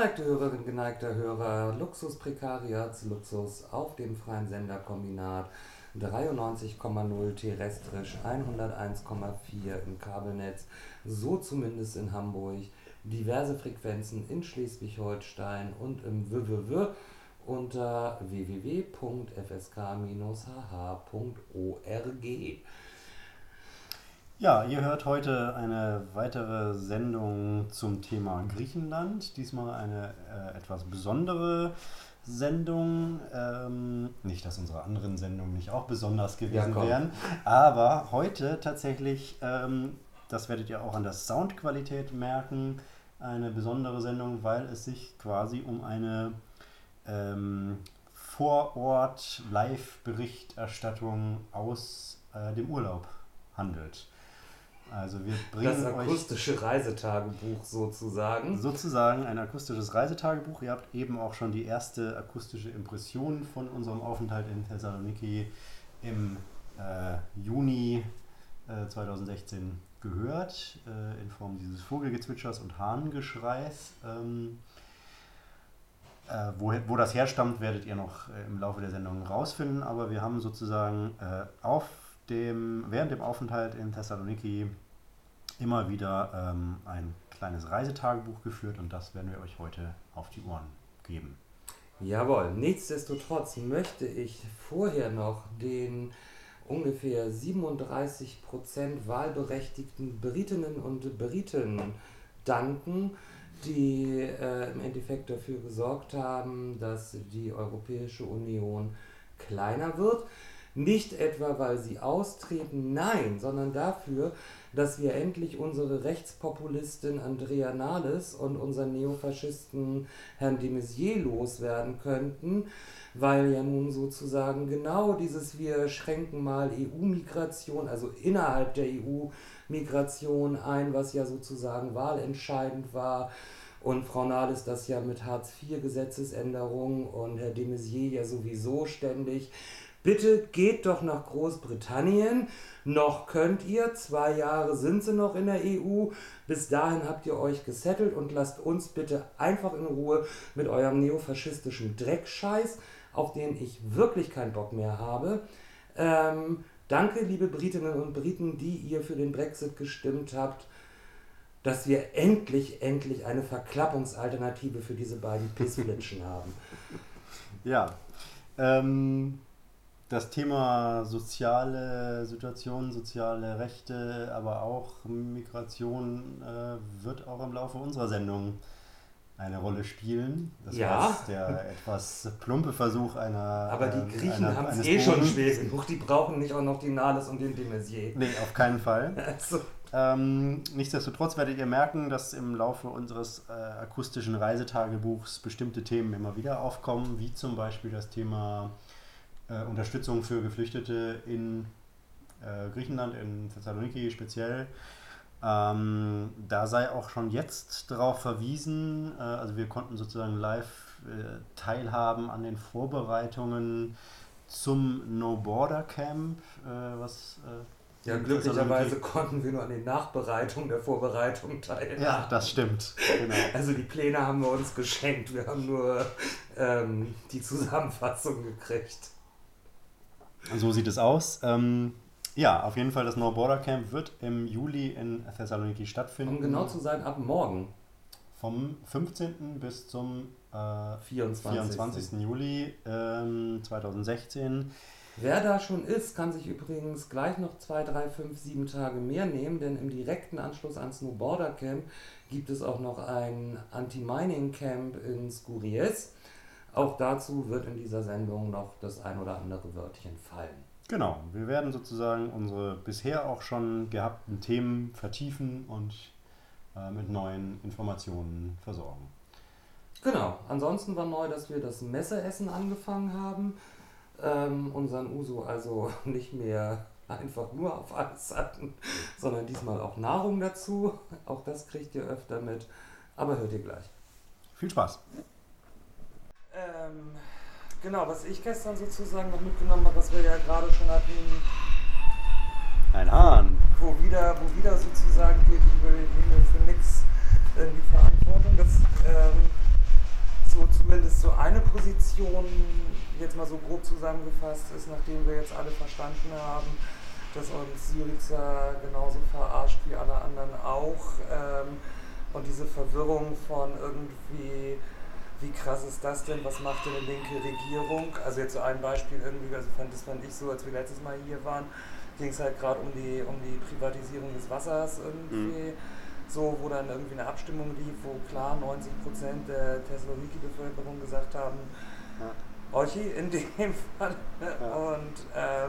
Geneigte Hörerinnen, geneigter Hörer, Luxus Prekariatsluxus auf dem freien Senderkombinat. 93,0 terrestrisch, 101,4 im Kabelnetz, so zumindest in Hamburg, diverse Frequenzen in Schleswig-Holstein und im WWW unter www.fsk-hh.org. Ja, ihr hört heute eine weitere Sendung zum Thema Griechenland. Diesmal eine äh, etwas besondere Sendung. Ähm, nicht, dass unsere anderen Sendungen nicht auch besonders gewesen Ja, wären, aber heute tatsächlich, ähm, das werdet ihr auch an der Soundqualität merken, eine besondere Sendung, weil es sich quasi um eine ähm, Vorort-Live-Berichterstattung aus äh, dem Urlaub handelt. Also wir Das bringen euch akustische Reisetagebuch sozusagen. sozusagen ein akustisches Reisetagebuch. Ihr habt eben auch schon die erste akustische Impression von unserem Aufenthalt in Thessaloniki im äh, Juni äh, 2016 gehört, äh, in Form dieses Vogelgezwitschers und Hahngeschreis. Ähm, äh, wo, wo das herstammt, werdet ihr noch äh, im Laufe der Sendung rausfinden, aber wir haben sozusagen äh, auf dem, während dem Aufenthalt in Thessaloniki immer wieder ähm, ein kleines Reisetagebuch geführt und das werden wir euch heute auf die Ohren geben. Jawohl, nichtsdestotrotz möchte ich vorher noch den ungefähr 37% wahlberechtigten Britinnen und Briten danken, die äh, im Endeffekt dafür gesorgt haben, dass die Europäische Union kleiner wird. Nicht etwa, weil sie austreten, nein, sondern dafür, dass wir endlich unsere Rechtspopulistin Andrea Nahles und unseren Neofaschisten Herrn de Maizière loswerden könnten, weil ja nun sozusagen genau dieses wir schränken mal EU-Migration, also innerhalb der EU-Migration ein, was ja sozusagen wahlentscheidend war, und Frau Nahles das ja mit Hartz-IV-Gesetzesänderung und Herr de Maizière ja sowieso ständig. Bitte geht doch nach Großbritannien. Noch könnt ihr, zwei Jahre sind sie noch in der EU. Bis dahin habt ihr euch gesettelt und lasst uns bitte einfach in Ruhe mit eurem neofaschistischen Dreckscheiß, auf den ich wirklich keinen Bock mehr habe. Ähm, danke, liebe Britinnen und Briten, die ihr für den Brexit gestimmt habt dass wir endlich, endlich eine Verklappungsalternative für diese beiden Pissflitschen haben. Ja, ähm, das Thema soziale Situation, soziale Rechte, aber auch Migration äh, wird auch im Laufe unserer Sendung eine Rolle spielen. Das Ja. war jetzt der etwas plumpe Versuch einer. Aber ähm, die Griechen einer- haben es eh schon schwer genug, die brauchen nicht auch noch die Nahles und den de Maizière. Nee, auf keinen Fall. Also, Ähm, nichtsdestotrotz werdet ihr merken, dass im Laufe unseres äh, akustischen Reisetagebuchs bestimmte Themen immer wieder aufkommen, wie zum Beispiel das Thema äh, Unterstützung für Geflüchtete in äh, Griechenland, in Thessaloniki speziell. Ähm, da sei auch schon jetzt darauf verwiesen, äh, also wir konnten sozusagen live äh, teilhaben an den Vorbereitungen zum No Border Camp, äh, was äh, ja, glücklicherweise konnten wir nur an den Nachbereitungen der Vorbereitung teilnehmen. Ja, das stimmt. Genau. Also die Pläne haben wir uns geschenkt, wir haben nur ähm, die Zusammenfassung gekriegt. So sieht es aus. Ähm, ja, auf jeden Fall, das No Border Camp wird im Juli in Thessaloniki stattfinden. Um genau zu sein, ab morgen, Vom 15. bis zum äh, 24. 24. Juli ähm, 2016. Wer da schon ist, kann sich übrigens gleich noch 2, 3, 5, 7 Tage mehr nehmen, denn im direkten Anschluss ans No Border Camp gibt es auch noch ein Anti-Mining Camp in Skouries. Auch dazu wird in dieser Sendung noch das ein oder andere Wörtchen fallen. Genau, wir werden sozusagen unsere bisher auch schon gehabten Themen vertiefen und äh, mit neuen Informationen versorgen. Genau, ansonsten war neu, dass wir das Messeessen angefangen haben. Ähm, unseren Uso also nicht mehr einfach nur auf Eis hatten, sondern diesmal auch Nahrung dazu. Auch das kriegt ihr öfter mit, aber hört ihr gleich. Viel Spaß! Genau, was ich gestern sozusagen noch mitgenommen habe, was wir ja gerade schon hatten, Ein Hahn! wo wieder, wo wieder sozusagen geht über den Himmel für nix in die Verantwortung. Das ähm, zumindest so eine Position, jetzt mal so grob zusammengefasst ist, nachdem wir jetzt alle verstanden haben, dass uns Syriza genauso verarscht wie alle anderen auch. Ähm, und diese Verwirrung von irgendwie, wie krass ist das denn, was macht denn eine linke Regierung? Also jetzt so ein Beispiel irgendwie, also fand, das fand ich so, als wir letztes Mal hier waren, ging es halt gerade um die, um die Privatisierung des Wassers irgendwie. Mhm so, wo dann irgendwie eine Abstimmung lief, wo klar 90 Prozent der Thessaloniki-Bevölkerung gesagt haben, ja. Euchi in dem Fall. Ja. Und äh,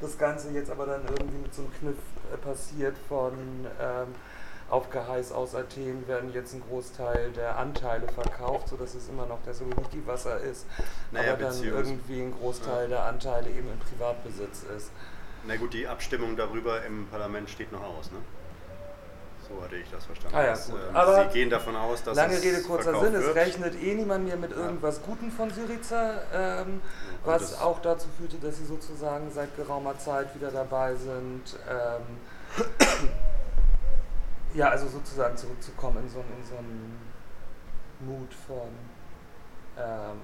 das Ganze jetzt aber dann irgendwie mit so einem Kniff äh, passiert von ähm, auf Geheiß aus Athen werden jetzt ein Großteil der Anteile verkauft, sodass es immer noch Thessaloniki-Wasser ist, naja, aber dann irgendwie ein Großteil ja. der Anteile eben in Privatbesitz ist. Na gut, die Abstimmung darüber im Parlament steht noch aus, ne? So hatte ich das verstanden. Ah, ja, gut. Ähm, Aber Sie gehen davon aus, dass lange Rede kurzer Sinn, es rechnet eh niemand mehr mit irgendwas ja. Guten von Syriza, ähm, was auch dazu führte, dass sie sozusagen seit geraumer Zeit wieder dabei sind. Ähm, ja, also sozusagen zurückzukommen in so, in so einen Mut von ähm,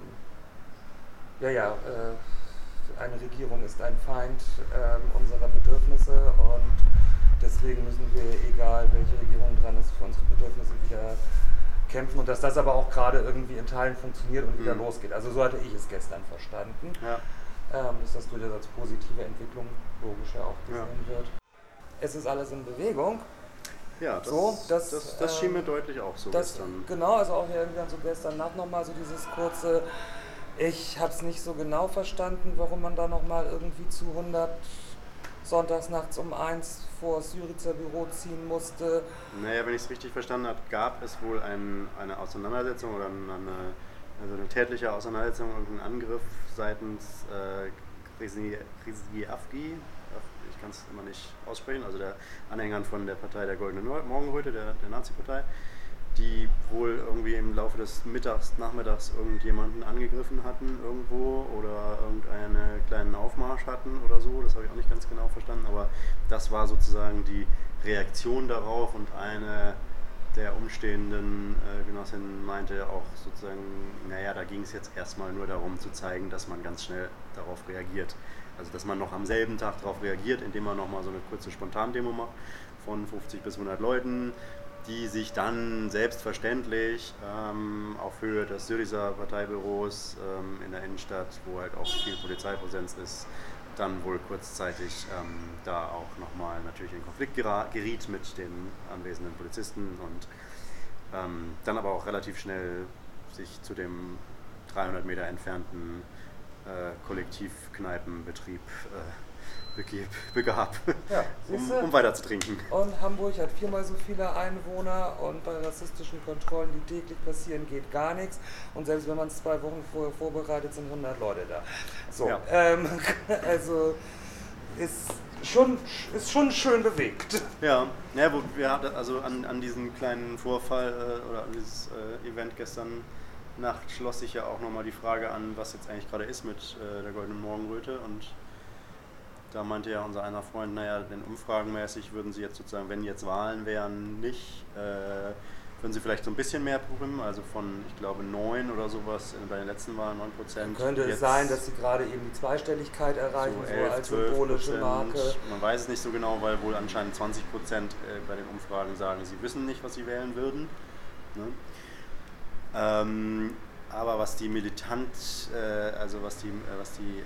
ja, ja, äh, eine Regierung ist ein Feind ähm, unserer Bedürfnisse und deswegen müssen wir, egal welche Regierung dran ist, für unsere Bedürfnisse wieder kämpfen und dass das aber auch gerade irgendwie in Teilen funktioniert und wieder mhm. losgeht. Also so hatte ich es gestern verstanden, ja. ähm, dass das durchaus als positive Entwicklung logisch auch gesehen ja. wird. Es ist alles in Bewegung. Ja, das, so, das, das, das schien mir ähm, deutlich auch so das, gestern. Genau, also auch irgendwie dann so gestern Nacht nochmal so dieses kurze, ich habe es nicht so genau verstanden, warum man da nochmal irgendwie zu 100 sonntags nachts um eins vor das Syrizer Büro ziehen musste. Naja, wenn ich es richtig verstanden habe, gab es wohl ein, eine Auseinandersetzung oder eine, also eine tätliche Auseinandersetzung, irgendeinen Angriff seitens äh, Krisiafgi, ich kann es immer nicht aussprechen, also der Anhängern von der Partei der Goldenen Morgenröte, der, der Nazi-Partei die wohl irgendwie im Laufe des Mittags, Nachmittags irgendjemanden angegriffen hatten irgendwo oder irgendeinen kleinen Aufmarsch hatten oder so. Das habe ich auch nicht ganz genau verstanden, aber das war sozusagen die Reaktion darauf und eine der umstehenden äh, Genossinnen meinte auch sozusagen, naja, da ging es jetzt erstmal nur darum zu zeigen, dass man ganz schnell darauf reagiert. Also dass man noch am selben Tag darauf reagiert, indem man nochmal so eine kurze Spontandemo macht von 50 bis 100 Leuten, die sich dann selbstverständlich ähm, auf Höhe des Syriza Parteibüros ähm, in der Innenstadt, wo halt auch viel Polizeipräsenz ist, dann wohl kurzzeitig ähm, da auch nochmal natürlich in Konflikt geriet mit den anwesenden Polizisten und ähm, dann aber auch relativ schnell sich zu dem 300 Meter entfernten Kollektivkneipenbetrieb äh, begab, ja, um, um weiter zu trinken. Und Hamburg hat viermal so viele Einwohner und bei rassistischen Kontrollen, die täglich passieren, geht gar nichts. Und selbst wenn man es zwei Wochen vorher vorbereitet, sind 100 Leute da. So, ja. ähm, also ist schon, ist schon schön bewegt. Ja, ja wo wir hatten also an, an diesen kleinen Vorfall äh, oder an dieses äh, Event gestern Nacht schloss sich ja auch nochmal die Frage an, was jetzt eigentlich gerade ist mit äh, der Goldenen Morgenröte und da meinte ja unser einer Freund, naja, denn umfragenmäßig würden sie jetzt sozusagen, wenn jetzt Wahlen wären, nicht, äh, würden sie vielleicht so ein bisschen mehr bekommen, also von, ich glaube, 9 oder sowas bei den letzten Wahlen, 9 Prozent. Könnte es sein, dass sie gerade eben die Zweistelligkeit erreichen, so, 11, so als symbolische Marke. Man weiß es nicht so genau, weil wohl anscheinend 20 Prozent äh, bei den Umfragen sagen, sie wissen nicht, was sie wählen würden. Ne? Ähm, aber was die militant, äh, also was die, äh, was die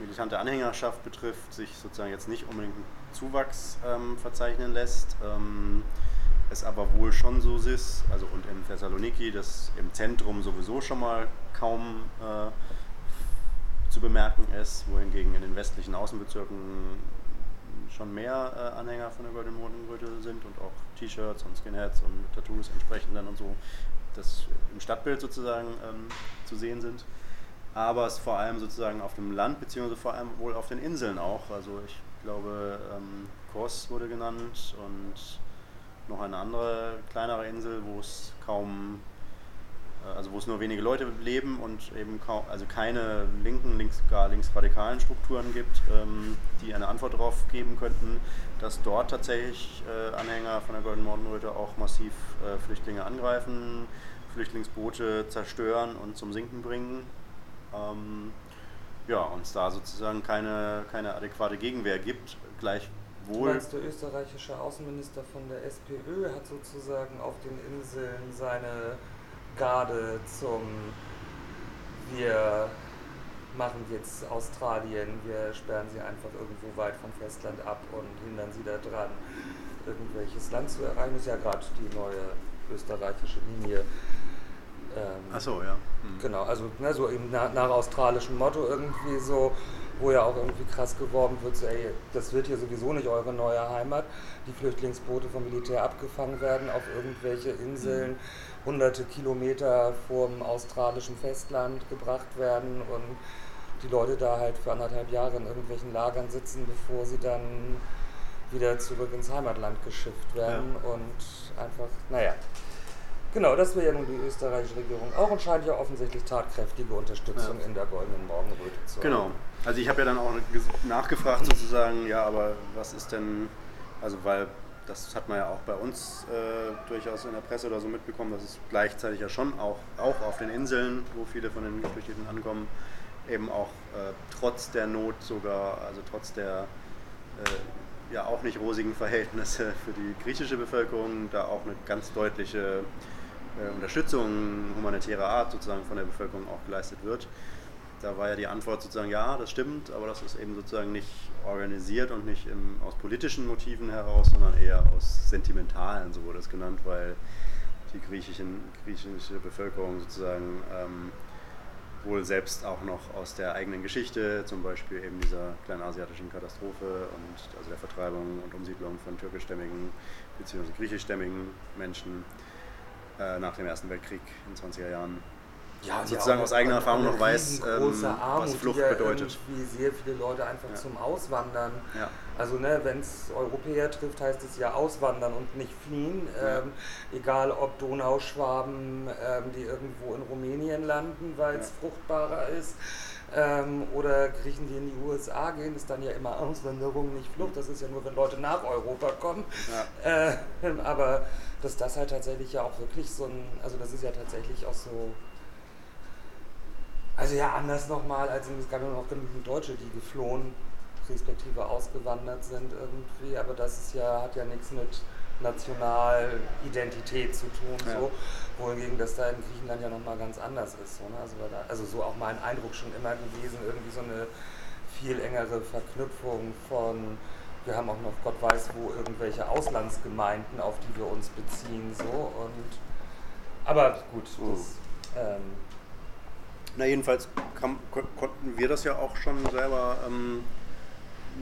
militante Anhängerschaft betrifft, sich sozusagen jetzt nicht unbedingt einen Zuwachs ähm, verzeichnen lässt. Ähm, es aber wohl schon so ist, also und in Thessaloniki, dass im Zentrum sowieso schon mal kaum äh, zu bemerken ist, wohingegen in den westlichen Außenbezirken schon mehr äh, Anhänger von der Golden Morgenröte sind und auch T-Shirts und Skinheads und Tattoos entsprechend dann und so, das im Stadtbild sozusagen ähm, zu sehen sind aber es vor allem sozusagen auf dem Land, beziehungsweise vor allem wohl auf den Inseln auch. Also ich glaube, ähm, Kos wurde genannt und noch eine andere kleinere Insel, wo es kaum, also wo es nur wenige Leute leben und eben kaum, also keine linken, links, gar linksradikalen Strukturen gibt, ähm, die eine Antwort darauf geben könnten, dass dort tatsächlich äh, Anhänger von der Golden Morgenröte auch massiv äh, Flüchtlinge angreifen Flüchtlingsboote zerstören und zum Sinken bringen. Ähm, ja, uns da sozusagen keine, keine adäquate Gegenwehr gibt. Gleichwohl. Du meinst, der österreichische Außenminister von der SPÖ hat sozusagen auf den Inseln seine Garde zum Wir machen jetzt Australien, wir sperren sie einfach irgendwo weit vom Festland ab und hindern sie daran, irgendwelches Land zu erreichen. Das ist ja gerade die neue österreichische Linie. Ähm, Ach so, ja. Mhm. Genau, also ne, so eben nach, nach australischem Motto irgendwie so, wo ja auch irgendwie krass geworben wird, so ey, das wird hier sowieso nicht eure neue Heimat. Die Flüchtlingsboote vom Militär abgefangen werden auf irgendwelche Inseln, hunderte Kilometer vorm australischen Festland gebracht werden und die Leute da halt für anderthalb Jahre in irgendwelchen Lagern sitzen, bevor sie dann wieder zurück ins Heimatland geschifft werden ja. und einfach, naja. Genau, das wäre ja nun die österreichische Regierung auch und scheint ja offensichtlich tatkräftige Unterstützung ja. in der goldenen Morgenröte zu haben. Genau. Also ich habe ja dann auch nachgefragt sozusagen, ja, aber was ist denn, also weil das hat man ja auch bei uns äh, durchaus in der Presse oder so mitbekommen, dass es gleichzeitig ja schon auch, auch auf den Inseln, wo viele von den Geflüchteten ankommen, eben auch äh, trotz der Not sogar, also trotz der äh, ja auch nicht rosigen Verhältnisse für die griechische Bevölkerung, da auch eine ganz deutliche Unterstützung humanitärer Art sozusagen von der Bevölkerung auch geleistet wird. Da war ja die Antwort sozusagen, ja, das stimmt, aber das ist eben sozusagen nicht organisiert und nicht im, aus politischen Motiven heraus, sondern eher aus sentimentalen, so wurde es genannt, weil die griechischen, griechische Bevölkerung sozusagen ähm, wohl selbst auch noch aus der eigenen Geschichte, zum Beispiel eben dieser kleinasiatischen Katastrophe und also der Vertreibung und Umsiedlung von türkischstämmigen bzw. griechischstämmigen Menschen äh, nach dem Ersten Weltkrieg in den 20er Jahren ja, sozusagen aus eigener Erfahrung noch weiß, ähm, was Flucht ja bedeutet. Wie sehr viele Leute einfach ja. zum Auswandern. Ja. Also ne, wenn es Europäer trifft, heißt es ja auswandern und nicht fliehen. Ähm, egal ob Donauschwaben, ähm, die irgendwo in Rumänien landen, weil es fruchtbarer ist. Ähm, oder Griechen, die in die USA gehen, ist dann ja immer Auswanderung, nicht Flucht. Das ist ja nur, wenn Leute nach Europa kommen. Äh, aber dass das halt tatsächlich ja auch wirklich so ein, also das ist ja tatsächlich auch so also ja, anders nochmal, als es gab ja noch genügend Deutsche, die geflohen, respektive ausgewandert sind irgendwie, aber das ist ja, hat ja nichts mit Nationalidentität zu tun, ja. so, wohingegen das da in Griechenland ja nochmal ganz anders ist. So, ne? also, da, also so auch mein Eindruck schon immer gewesen, irgendwie so eine viel engere Verknüpfung von, wir haben auch noch Gott weiß wo irgendwelche Auslandsgemeinden, auf die wir uns beziehen, so und aber gut, das, ähm, na, jedenfalls kam, konnten wir das ja auch schon selber ähm,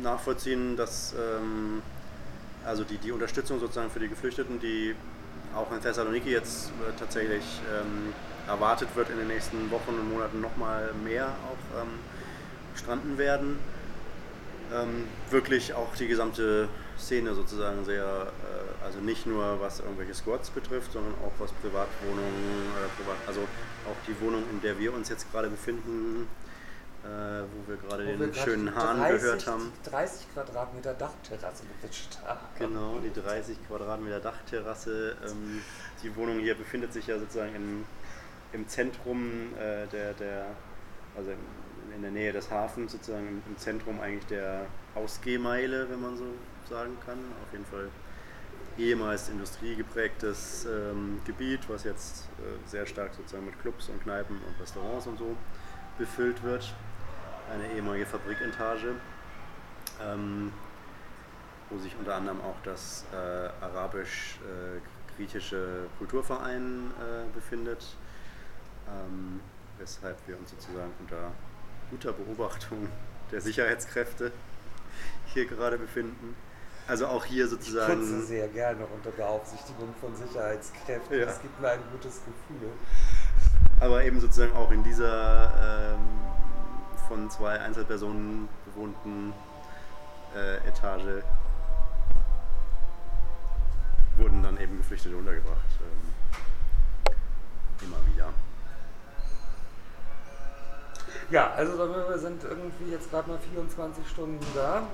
nachvollziehen, dass ähm, also die, die Unterstützung sozusagen für die Geflüchteten, die auch in Thessaloniki jetzt äh, tatsächlich ähm, erwartet wird in den nächsten Wochen und Monaten nochmal mehr auch ähm, stranden werden, ähm, wirklich auch die gesamte Szene sozusagen sehr, äh, also nicht nur was irgendwelche Squads betrifft, sondern auch was Privatwohnungen, äh, Privat, also auch die Wohnung, in der wir uns jetzt gerade befinden, äh, wo wir gerade den wir schönen Hahn 30, gehört haben. 30 Quadratmeter Dachterrasse bewitscht haben. Genau, die 30 Quadratmeter Dachterrasse. Ähm, die Wohnung hier befindet sich ja sozusagen in, im Zentrum äh, der, der, also in der Nähe des Hafens, sozusagen im Zentrum eigentlich der Ausgehmeile, wenn man so sagen kann. Auf jeden Fall ehemals industriegeprägtes ähm, Gebiet, was jetzt äh, sehr stark sozusagen mit Clubs und Kneipen und Restaurants und so befüllt wird. Eine ehemalige Fabrikentage, ähm, wo sich unter anderem auch das äh, arabisch-griechische äh, Kulturverein äh, befindet, ähm, weshalb wir uns sozusagen unter guter Beobachtung der Sicherheitskräfte hier gerade befinden. Also auch hier sozusagen. Ich putze sehr gerne unter Beaufsichtigung von Sicherheitskräften. Ja. Das gibt mir ein gutes Gefühl. Aber eben sozusagen auch in dieser ähm, von zwei Einzelpersonen bewohnten äh, Etage wurden dann eben Geflüchtete untergebracht. Ähm, immer wieder. Ja, also wir sind irgendwie jetzt gerade mal 24 Stunden da.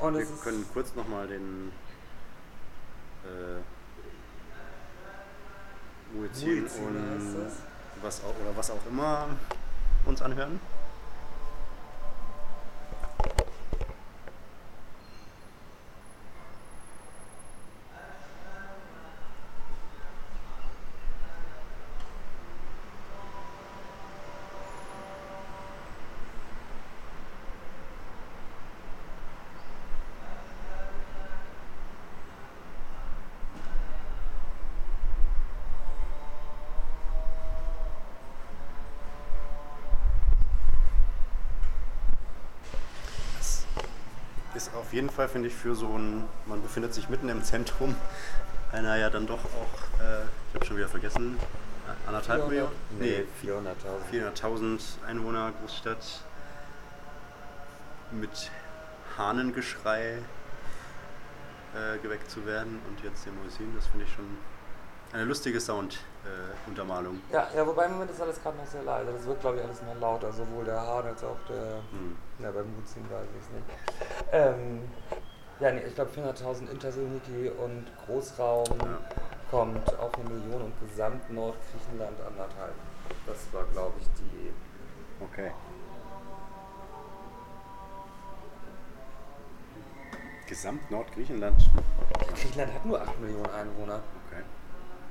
Und wir können kurz nochmal den. Äh, Muezzin heißt und was auch, oder was auch immer uns anhören. Ist auf jeden Fall, finde ich, für so ein, man befindet sich mitten im Zentrum einer ja dann doch auch, äh, ich habe schon wieder vergessen, anderthalb Millionen? Nee, Nee, 400.000. 400.000 Einwohner Großstadt mit Hahnengeschrei äh, geweckt zu werden und jetzt der Muezzin, das finde ich schon eine lustige Sound-Untermalung. Ja, ja, wobei im Moment ist alles gerade noch sehr leise. Das wird, glaube ich, alles noch lauter. Sowohl der Hahn als auch der. hm. Na, beim Mutzin weiß ich es nicht. Ähm, ja, nee, ich glaube 400.000 Intersaloniki und Großraum Ja. kommt auf eine Million und Gesamt Nordgriechenland anderthalb. Das war, glaube ich, die. Okay. Gesamt Nordgriechenland. Griechenland hat nur 8 Millionen Einwohner. Okay.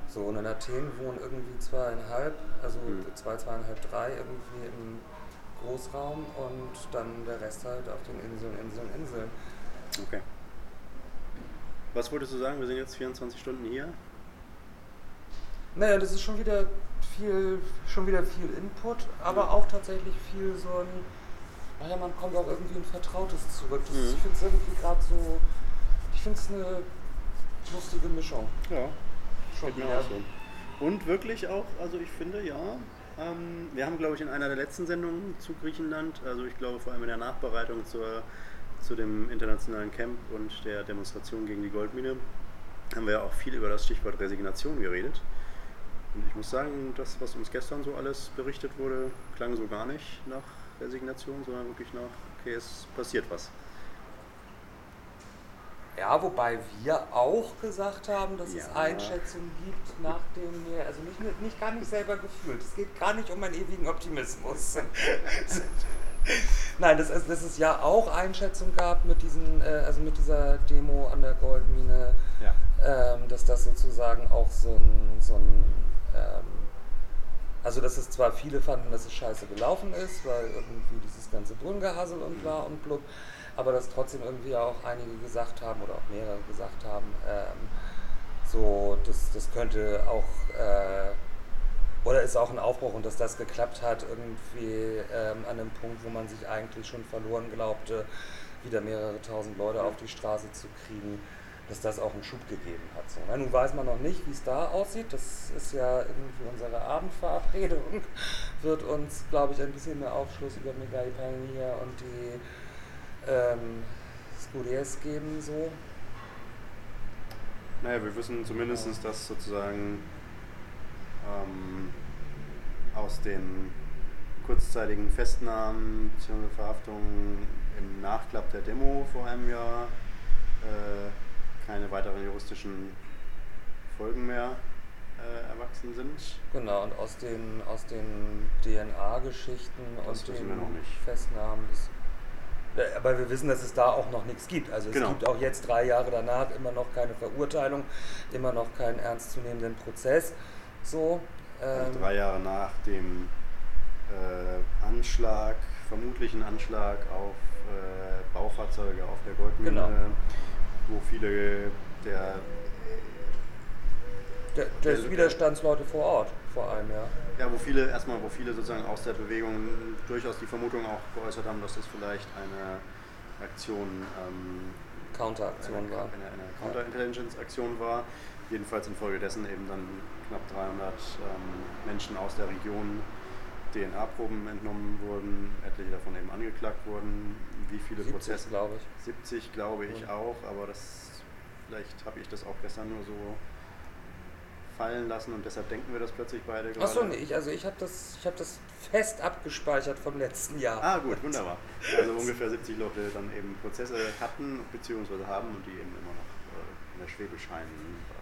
So, und in Athen wohnen irgendwie zweieinhalb, also Hm. zwei, zweieinhalb, drei irgendwie im Großraum und dann der Rest halt auf den Inseln, Inseln, Inseln. Okay. Was wolltest du sagen? Wir sind jetzt 24 Stunden hier. Naja, das ist schon wieder viel, schon wieder viel Input, aber auch tatsächlich viel so ein, naja, man kommt auch irgendwie in Vertrautes zurück. Das, Mhm. Ich finde es irgendwie gerade so, ich finde es eine lustige Mischung. Ja. Schon Geht mir auch so. Und wirklich auch, also ich finde, ja, ähm, wir haben, glaube ich, in einer der letzten Sendungen zu Griechenland, also ich glaube vor allem in der Nachbereitung zur, zu dem internationalen Camp und der Demonstration gegen die Goldmine, haben wir ja auch viel über das Stichwort Resignation geredet. Und ich muss sagen, das, was uns gestern so alles berichtet wurde, klang so gar nicht nach Resignation, sondern wirklich nach, okay, es passiert was. Ja, wobei wir auch gesagt haben, dass es Ja. Einschätzungen gibt, nach wir, also nicht, nicht gar nicht selber gefühlt. Es geht gar nicht um einen ewigen Optimismus. Nein, dass es, dass es ja auch Einschätzungen gab mit, diesen, äh, also mit dieser Demo an der Goldmine, Ja. ähm, dass das sozusagen auch so ein, so ein ähm, also dass es zwar viele fanden, dass es scheiße gelaufen ist, weil irgendwie dieses ganze Brunnengehassel und bla und blub, aber dass trotzdem irgendwie auch einige gesagt haben oder auch mehrere gesagt haben, ähm, so, das, das könnte auch, äh, oder ist auch ein Aufbruch und dass das geklappt hat, irgendwie ähm, an einem Punkt, wo man sich eigentlich schon verloren glaubte, wieder mehrere tausend Leute auf die Straße zu kriegen, dass das auch einen Schub gegeben hat. So, ne? Nun weiß man noch nicht, wie es da aussieht. Das ist ja irgendwie unsere Abendverabredung. Wird uns, glaube ich, ein bisschen mehr Aufschluss über Megali Pioneer und die ähm, Scudiers geben. So. Naja, wir wissen zumindest, dass sozusagen ähm, aus den kurzzeitigen Festnahmen bzw. Verhaftungen im Nachklapp der Demo vor einem Jahr äh, keine weiteren juristischen Folgen mehr äh, erwachsen sind. Genau, und aus den, aus den DNA-Geschichten und den. Festnahmen. Ja, aber wir wissen, dass es da auch noch nichts gibt. Also es Genau. gibt auch jetzt drei Jahre danach immer noch keine Verurteilung, immer noch keinen ernstzunehmenden Prozess. So. Also ähm, drei Jahre nach dem äh, Anschlag, vermutlichen Anschlag auf äh, Baufahrzeuge auf der Goldmine, Genau. wo viele der der, der- Widerstandsleute vor Ort, vor allem, ja. Ja, wo viele, erstmal, wo viele sozusagen aus der Bewegung durchaus die Vermutung auch geäußert haben, dass das vielleicht eine Aktion, ähm, Counteraktion eine, war. eine, eine Counterintelligence-Aktion war. Jedenfalls infolgedessen eben dann knapp 300 ähm, Menschen aus der Region DNA-Proben entnommen wurden, etliche davon eben angeklagt wurden. Wie viele 70, Prozesse? glaube ich. 70 glaube ich Ja. auch, aber das vielleicht habe ich das auch gestern nur so fallen lassen und deshalb denken wir das plötzlich beide gerade. Achso, nee, ich, also ich habe das, ich hab das fest abgespeichert vom letzten Jahr. Ah, gut, wunderbar. Also ungefähr 70 Leute dann eben Prozesse hatten bzw. haben und die eben immer noch äh, in der Schwebe scheinen.